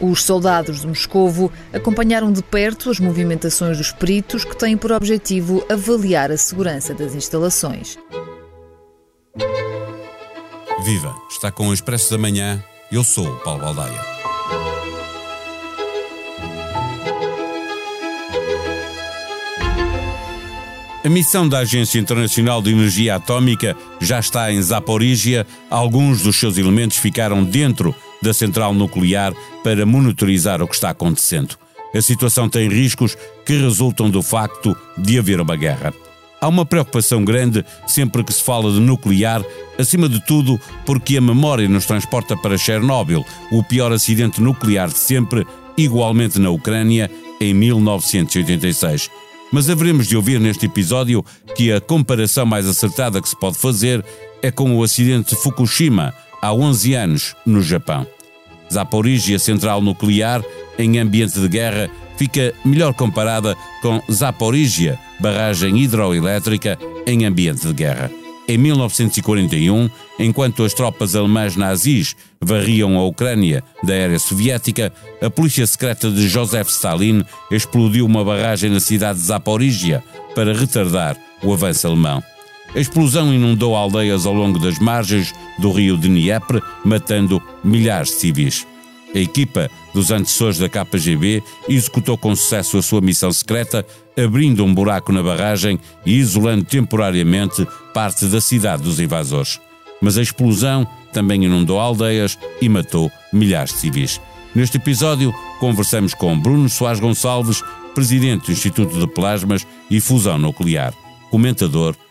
Os soldados de Moscovo acompanharam de perto as movimentações dos peritos que têm por objetivo avaliar a segurança das instalações. Viva! Está com o Expresso da Manhã. Eu sou o Paulo Baldaia. A missão da Agência Internacional de Energia Atômica já está em Zaporígia. Alguns dos seus elementos ficaram dentro da central nuclear para monitorizar o que está acontecendo. A situação tem riscos que resultam do facto de haver uma guerra. Há uma preocupação grande sempre que se fala de nuclear, acima de tudo porque a memória nos transporta para Chernobyl, o pior acidente nuclear de sempre, igualmente na Ucrânia, em 1986. Mas haveremos de ouvir neste episódio que a comparação mais acertada que se pode fazer é com o acidente de Fukushima, há 11 anos, no Japão. Zaporizhia Central Nuclear, em ambiente de guerra, fica melhor comparada com Zaporizhia, barragem hidroelétrica, em ambiente de guerra. Em 1941, enquanto as tropas alemãs nazis varriam a Ucrânia da era soviética, a polícia secreta de Joseph Stalin explodiu uma barragem na cidade de Zaporizhia para retardar o avanço alemão. A explosão inundou aldeias ao longo das margens do rio Dnieper, matando milhares de civis. A equipa dos antecessores da KGB executou com sucesso a sua missão secreta, abrindo um buraco na barragem e isolando temporariamente parte da cidade dos invasores. Mas a explosão também inundou aldeias e matou milhares de civis. Neste episódio, conversamos com Bruno Soares Gonçalves, presidente do Instituto de Plasmas e Fusão Nuclear, comentador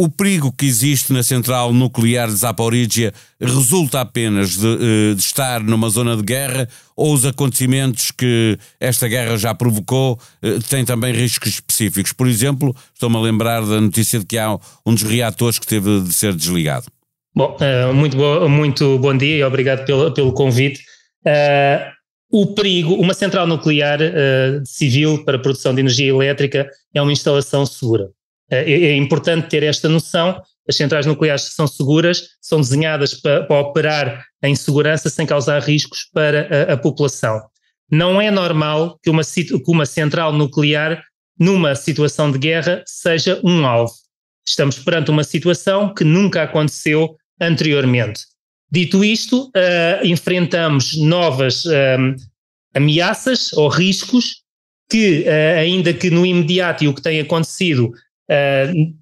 o perigo que existe na central nuclear de Zaporizhia resulta apenas de, eh, de, estar numa zona de guerra ou os acontecimentos que esta guerra já provocou eh, têm também riscos específicos? Por exemplo, estou-me a lembrar da notícia de que há um dos reatores que teve de ser desligado. Bom, uh, muito, muito bom dia e obrigado pelo, pelo convite. Uh, o perigo, uma central nuclear uh, civil para produção de energia elétrica é uma instalação segura. É, é, importante ter esta noção. As centrais nucleares são seguras, são desenhadas para, para operar em segurança sem causar riscos para a, a população. Não é normal que uma, que uma central nuclear, numa situação de guerra, seja um alvo. Estamos perante uma situação que nunca aconteceu anteriormente. Dito isto, uh, enfrentamos novas uh, ameaças ou riscos que, uh, ainda que no imediato e o que tem acontecido uh,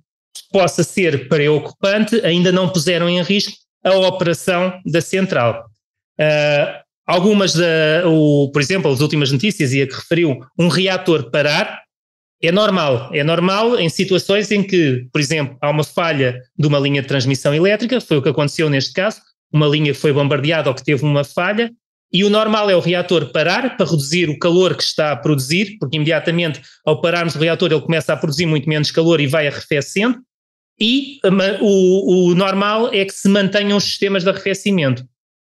possa ser preocupante, ainda não puseram em risco a operação da central. Uh, algumas, da, o, por exemplo, as últimas notícias e a que referiu, um reator parar, é normal, é normal em situações em que, por exemplo, há uma falha de uma linha de transmissão elétrica, foi o que aconteceu neste caso, uma linha que foi bombardeada ou que teve uma falha, e o normal é o reator parar para reduzir o calor que está a produzir, porque imediatamente ao pararmos o reator ele começa a produzir muito menos calor e vai arrefecendo. E o, o normal é que se mantenham os sistemas de arrefecimento.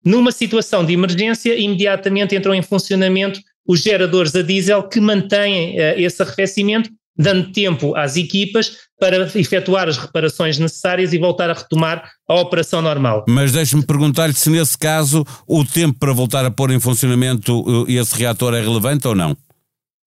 Numa situação de emergência, imediatamente entram em funcionamento os geradores a diesel que mantêm uh, esse arrefecimento dando tempo às equipas para efetuar as reparações necessárias e voltar a retomar a operação normal. Mas deixe-me perguntar-lhe se nesse caso o tempo para voltar a pôr em funcionamento esse reator é relevante ou não?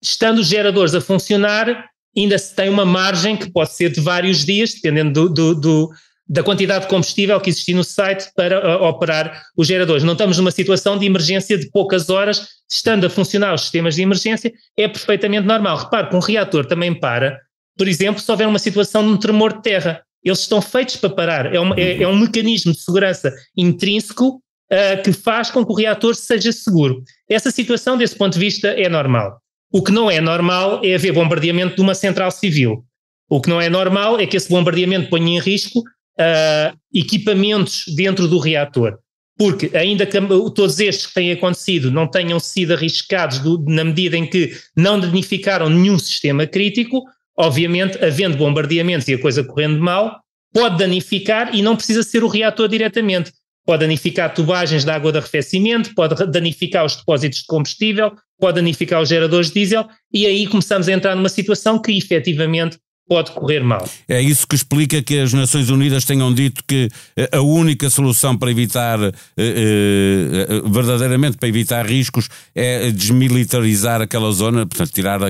Estando os geradores a funcionar, ainda se tem uma margem que pode ser de vários dias, dependendo do, do, do da quantidade de combustível que existia no site para uh, operar os geradores. Não estamos numa situação de emergência de poucas horas, estando a funcionar os sistemas de emergência, é perfeitamente normal. Repare que um reator também para, por exemplo, se houver uma situação de um tremor de terra. Eles estão feitos para parar. É, uma, é, é um mecanismo de segurança intrínseco uh, que faz com que o reator seja seguro. Essa situação, desse ponto de vista, é normal. O que não é normal é haver bombardeamento de uma central civil. O que não é normal é que esse bombardeamento ponha em risco uh, equipamentos dentro do reator. porque ainda que todos estes que têm acontecido não tenham sido arriscados do, na medida em que não danificaram nenhum sistema crítico, obviamente, havendo bombardeamentos e a coisa correndo mal, pode danificar e não precisa ser o reator diretamente. Pode danificar tubagens de água de arrefecimento, pode danificar os depósitos de combustível, pode danificar os geradores de diesel, e aí começamos a entrar numa situação que efetivamente pode correr mal. É isso que explica que as Nações Unidas tenham dito que eh, a única solução para evitar, eh, eh, verdadeiramente para evitar riscos, é desmilitarizar aquela zona, portanto, tirar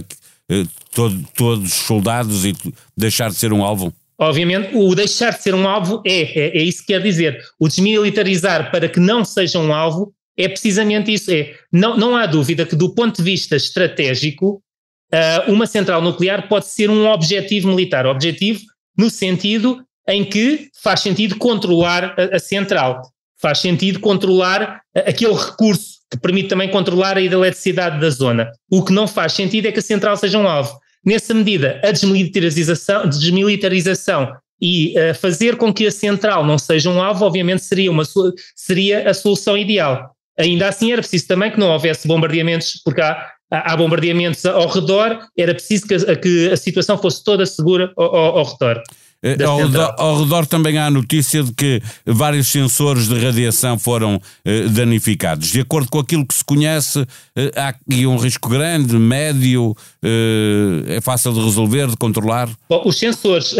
todo, todos os soldados e deixar de ser um alvo? Obviamente, o deixar de ser um alvo é, é, é isso que quer dizer. O desmilitarizar para que não seja um alvo é precisamente isso. É, não, não há dúvida que, do ponto de vista estratégico, uh, uma central nuclear pode ser um objetivo militar. Objetivo no sentido em que faz sentido controlar a, a central, faz sentido controlar aquele recurso que permite também controlar a eletricidade da zona. O que não faz sentido é que a central seja um alvo. Nessa medida, a desmilitarização, desmilitarização e uh, fazer com que a central não seja um alvo, obviamente seria, uma, seria a solução ideal. Ainda assim, era preciso também que não houvesse bombardeamentos, porque há, há bombardeamentos ao redor, era preciso que a, que a situação fosse toda segura ao, ao, ao redor. Eh, ao redor, ao redor, também há a notícia de que vários sensores de radiação foram eh, danificados. De acordo com aquilo que se conhece, eh, há aqui um risco grande, médio, eh, é fácil de resolver, de controlar? Bom, os sensores,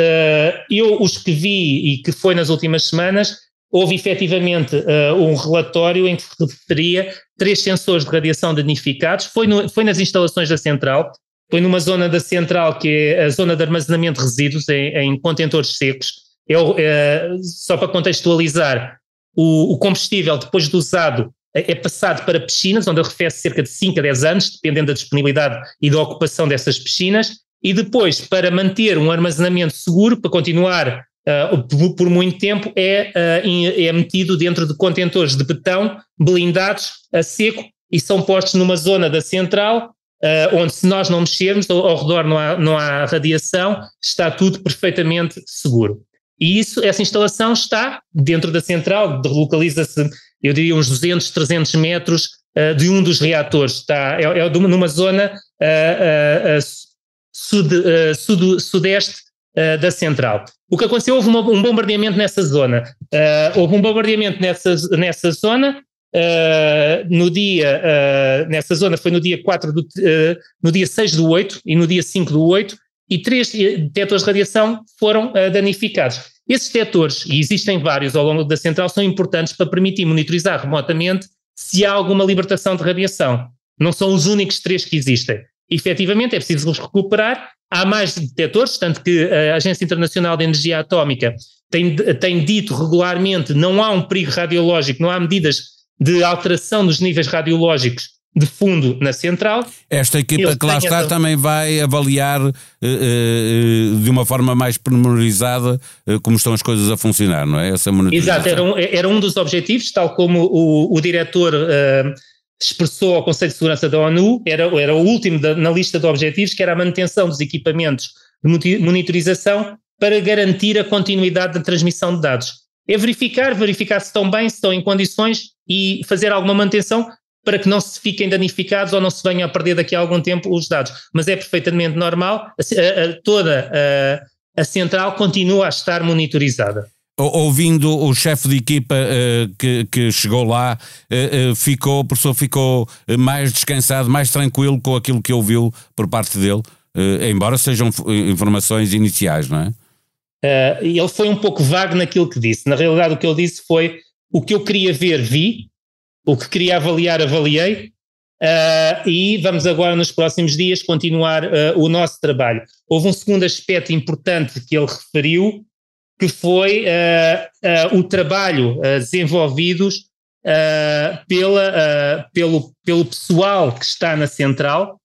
eu os que vi e que foi nas últimas semanas, houve efetivamente uh, um relatório em que se referia três sensores de radiação danificados, foi, no, foi nas instalações da central, foi numa zona da central que é a zona de armazenamento de resíduos em, em contentores secos. É, é, só para contextualizar, o, o, combustível depois de usado é, é passado para piscinas, onde arrefece cerca de 5 a 10 anos, dependendo da disponibilidade e da ocupação dessas piscinas, e depois, para manter um armazenamento seguro, para continuar uh, por muito tempo, é, uh, é metido dentro de contentores de betão blindados a seco e são postos numa zona da central, uh, onde se nós não mexermos, ao, ao redor não há, não há radiação, está tudo perfeitamente seguro. E isso, essa instalação está dentro da central, localiza-se, eu diria, uns 200, 300 metros uh, de um dos reatores. Está, é, é numa zona uh, sud, sud, sudeste da central. O que aconteceu, houve uma, um bombardeamento nessa zona. houve um bombardeamento nessa, nessa zona, Uh, no dia, uh, nessa zona foi no dia 4 do, uh, no dia 6 do 8 e no dia 5 do 8, e três detectores de radiação foram danificados. Esses detectores, e existem vários ao longo da central, são importantes para permitir monitorizar remotamente se há alguma libertação de radiação. Não são os únicos três que existem. Efetivamente, é preciso os recuperar. Há mais detectores, tanto que a Agência Internacional de Energia Atómica tem, tem dito regularmente não há um perigo radiológico, não há medidas de alteração dos níveis radiológicos de fundo na central. Esta equipa que lá está também vai avaliar uh, uh, de uma forma mais pormenorizada como estão as coisas a funcionar, não é? Essa Exato, era um, era um dos objetivos, tal como o, o diretor expressou ao Conselho de Segurança da ONU, era, era o último da, na lista de objetivos, que era a manutenção dos equipamentos de monitorização para garantir a continuidade da transmissão de dados. É verificar, verificar se estão bem, se estão em condições e fazer alguma manutenção para que não se fiquem danificados ou não se venham a perder daqui a algum tempo os dados. Mas é perfeitamente normal, toda a, a central continua a estar monitorizada ouvindo o chefe de equipa uh, que, que, chegou lá, uh, uh, ficou, o professor ficou mais descansado, mais tranquilo com aquilo que ouviu por parte dele, embora sejam informações iniciais, não é? Ele foi um pouco vago naquilo que disse. Na realidade, o que ele disse foi o que eu queria ver, vi, o que queria avaliar, avaliei, uh, e vamos agora, nos próximos dias, continuar uh, o nosso trabalho. Houve um segundo aspecto importante que ele referiu, que foi o trabalho desenvolvidos pela, pelo, pelo pessoal que está na central,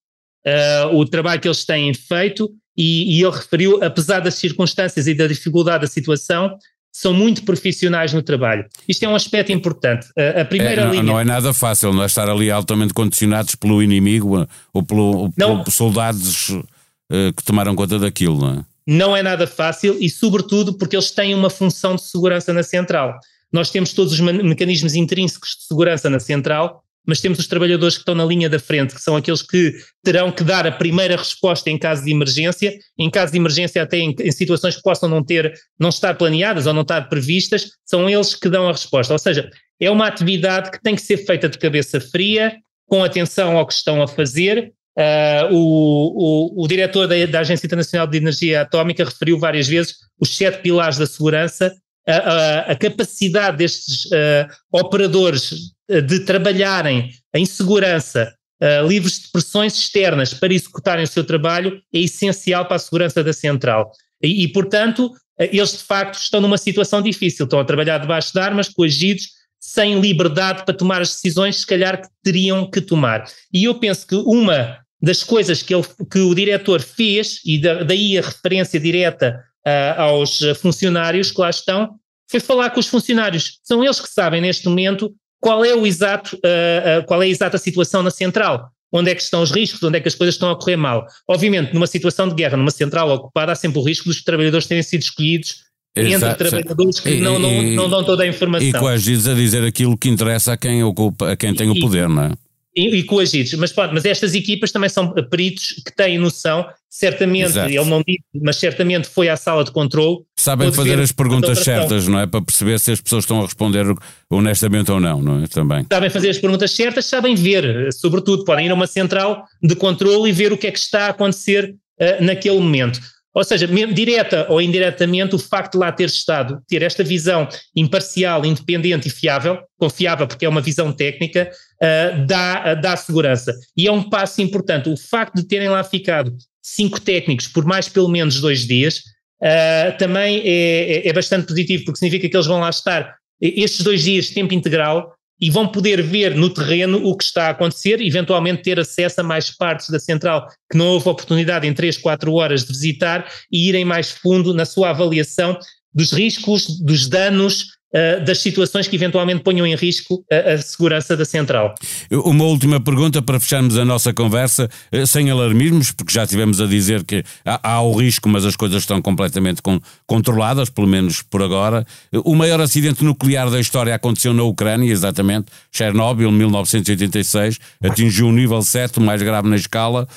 o trabalho que eles têm feito, e, e ele referiu, apesar das circunstâncias e da dificuldade da situação, são muito profissionais no trabalho. Isto é um aspecto importante. A, primeira é, não, linha. Não é nada fácil, não é estar ali altamente condicionados pelo inimigo ou pelo, não, pelo soldados uh, que tomaram conta daquilo, não é? Não é nada fácil e, sobretudo, porque eles têm uma função de segurança na central. nós temos todos os mecanismos intrínsecos de segurança na central, mas temos os trabalhadores que estão na linha da frente, que são aqueles que terão que dar a primeira resposta em caso de emergência, em caso de emergência até em, em, situações que possam não ter, não estar planeadas ou não estar previstas, são eles que dão a resposta. Ou seja, é uma atividade que tem que ser feita de cabeça fria, com atenção ao que estão a fazer. Uh, o, o, o, diretor da, da Agência Internacional de Energia Atómica referiu várias vezes os sete pilares da segurança, a, a, a capacidade destes uh, operadores de trabalharem em segurança, uh, livres de pressões externas para executarem o seu trabalho, é essencial para a segurança da central. E, e portanto, eles de facto estão numa situação difícil, estão a trabalhar debaixo de armas, coagidos, sem liberdade para tomar as decisões, se calhar, que teriam que tomar. E eu penso que uma das coisas que, ele, que o diretor fez, e da, daí a referência direta uh, aos funcionários que lá estão, foi falar com os funcionários. São eles que sabem neste momento qual é o exato, uh, uh, qual é a exata situação na central. Onde é que estão os riscos, onde é que as coisas estão a correr mal. Obviamente, numa situação de guerra, numa central ocupada, há sempre o risco dos trabalhadores terem sido escolhidos Exato. entre trabalhadores que e, não, não, não, dão toda a informação. E coagidos a dizer aquilo que interessa a quem, ocupa, a quem tem o poder, não é? e, e coagidos. Mas, pode, mas estas equipas também são peritos que têm noção, certamente, Exato. ele não disse, mas certamente foi à sala de controle. Sabem fazer as perguntas certas, não é? Para perceber se as pessoas estão a responder honestamente ou não, não é? Também. Sabem fazer as perguntas certas, sabem ver, sobretudo, podem ir a uma central de controle e ver o que é que está a acontecer uh, naquele momento. Ou seja, direta ou indiretamente, o facto de lá ter estado, ter esta visão imparcial, independente e fiável, confiável porque é uma visão técnica, uh, dá, uh, dá segurança. E é um passo importante. O facto de terem lá ficado cinco técnicos por mais pelo menos dois dias uh, também é, é, é bastante positivo, porque significa que eles vão lá estar estes dois dias, tempo integral, e vão poder ver no terreno o que está a acontecer, eventualmente ter acesso a mais partes da central que não houve oportunidade em 3, 4 horas de visitar e irem mais fundo na sua avaliação dos riscos, dos danos, uh, das situações que eventualmente ponham em risco a, a, segurança da central. Uma última pergunta para fecharmos a nossa conversa, uh, sem alarmismos, porque já tivemos a dizer que há, há o risco, mas as coisas estão completamente con controladas, pelo menos por agora. O maior acidente nuclear da história aconteceu na Ucrânia, exatamente, Chernobyl, 1986, atingiu o nível 7, o mais grave na escala.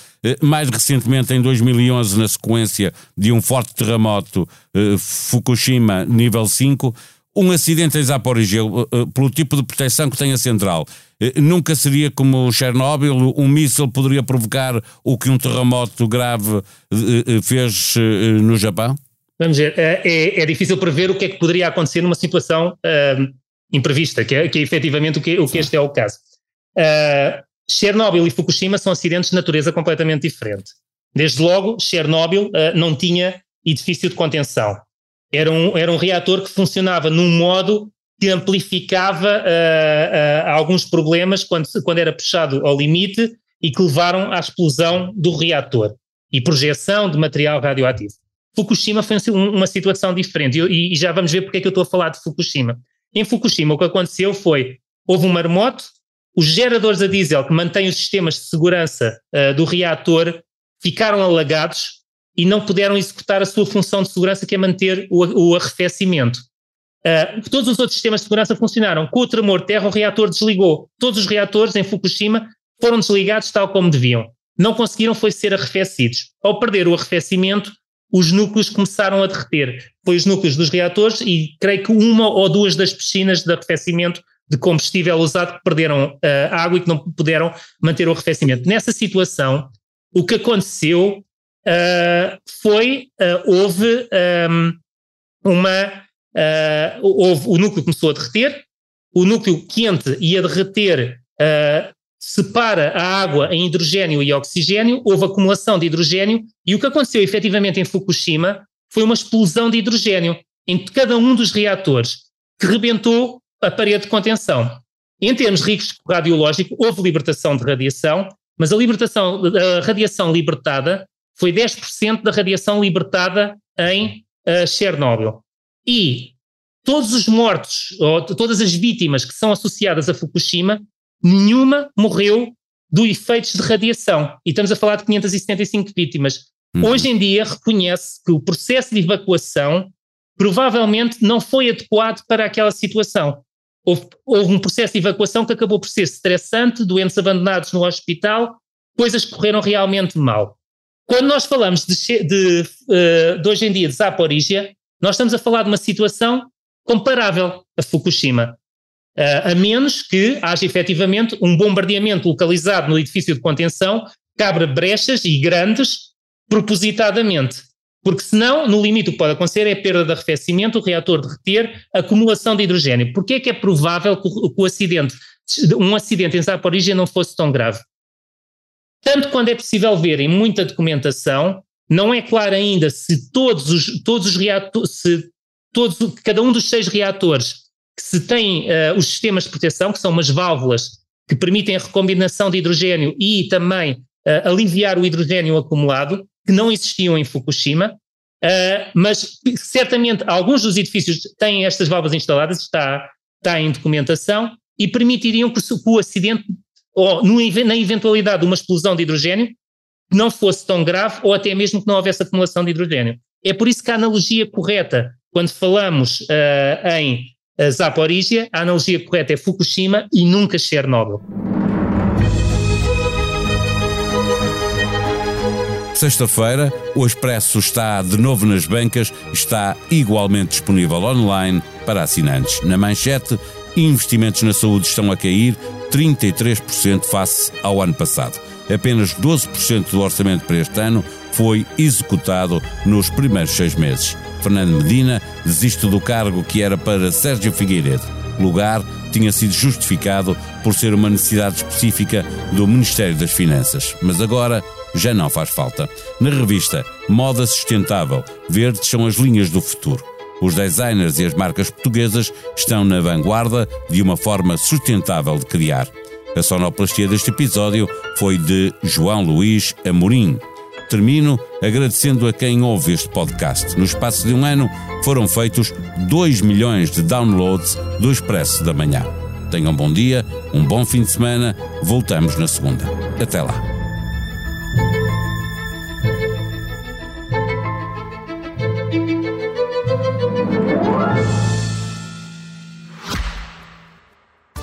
Mais recentemente, em 2011, na sequência de um forte terremoto, Fukushima, nível 5 um acidente em Zaporizhia, eh, eh, pelo tipo de proteção que tem a central, eh, nunca seria como Chernobyl, um míssil poderia provocar o que um terremoto grave fez no Japão? Vamos ver, é, é difícil prever o que é que poderia acontecer numa situação uh, imprevista, que é, que é efetivamente o que, o que este é o caso. Uh, Chernobyl e Fukushima são acidentes de natureza completamente diferente. Desde logo, Chernobyl uh, não tinha edifício de contenção. Era um, era um reator que funcionava num modo que amplificava uh, uh, alguns problemas quando, quando era puxado ao limite e que levaram à explosão do reator e projeção de material radioativo. Fukushima foi uma situação diferente e, e já vamos ver porque é que eu estou a falar de Fukushima. Em Fukushima o que aconteceu foi, houve um marmoto, os geradores a diesel que mantêm os sistemas de segurança uh, do reator ficaram alagados e não puderam executar a sua função de segurança, que é manter o, o arrefecimento. Uh, todos os outros sistemas de segurança funcionaram. Com o tremor de terra, o reator desligou. Todos os reatores em Fukushima foram desligados tal como deviam. Não conseguiram foi ser arrefecidos. Ao perder o arrefecimento, os núcleos começaram a derreter. Foi os núcleos dos reatores e creio que uma ou duas das piscinas de arrefecimento de combustível usado que perderam uh, água e que não puderam manter o arrefecimento. Nessa situação, o que aconteceu uh, foi, uh, houve um, uma, uh, houve, o núcleo começou a derreter, o núcleo quente ia derreter, separa a água em hidrogênio e oxigênio, houve acumulação de hidrogênio, e o que aconteceu efetivamente em Fukushima foi uma explosão de hidrogênio em cada um dos reatores, que rebentou a parede de contenção. Em termos de risco radiológico, houve libertação de radiação, mas a libertação, a radiação libertada foi 10% da radiação libertada em uh, Chernobyl. E todos os mortos, ou todas as vítimas que são associadas a Fukushima, nenhuma morreu do efeitos de radiação. E estamos a falar de 575 vítimas. Uhum. Hoje em dia reconhece que o processo de evacuação provavelmente não foi adequado para aquela situação. Houve, houve, um processo de evacuação que acabou por ser estressante, doentes abandonados no hospital, coisas que correram realmente mal. Quando nós falamos de, de, uh, de hoje em dia de Zaporizhia, nós estamos a falar de uma situação comparável a Fukushima, uh, a menos que haja efetivamente um bombardeamento localizado no edifício de contenção que abra brechas e grandes propositadamente. Porque senão, no limite, o que pode acontecer é a perda de arrefecimento, o reator derreter, acumulação de hidrogênio. Porquê é que é provável que o, acidente, um acidente em Zaporizhia não fosse tão grave? Tanto quando é possível ver em muita documentação, não é claro ainda se todos os, todos os reatores, se todos, cada um dos seis reatores que se têm uh, os sistemas de proteção, que são umas válvulas que permitem a recombinação de hidrogênio e também uh, aliviar o hidrogênio acumulado, que não existiam em Fukushima, uh, mas certamente alguns dos edifícios têm estas válvulas instaladas, está, está em documentação, e permitiriam que, que o acidente ou no, na eventualidade de uma explosão de hidrogênio, não fosse tão grave ou até mesmo que não houvesse acumulação de hidrogênio. É por isso que a analogia correta, quando falamos uh, em uh, Zaporizhia, a analogia correta é Fukushima e nunca Chernobyl. Sexta-feira, o Expresso está de novo nas bancas, está igualmente disponível online para assinantes. Na manchete, investimentos na saúde estão a cair, 33% face ao ano passado. Apenas 12% do orçamento para este ano foi executado nos primeiros seis meses. Fernando Medina desiste do cargo que era para Sérgio Figueiredo. Lugar tinha sido justificado por ser uma necessidade específica do Ministério das Finanças, mas agora já não faz falta. Na revista Moda Sustentável, verdes são as linhas do futuro. Os designers e as marcas portuguesas estão na vanguarda de uma forma sustentável de criar. A sonoplastia deste episódio foi de João Luís Amorim. Termino agradecendo a quem ouve este podcast. No espaço de um ano foram feitos 2 milhões de downloads do Expresso da Manhã. Tenham um bom dia, um bom fim de semana. Voltamos na segunda. Até lá.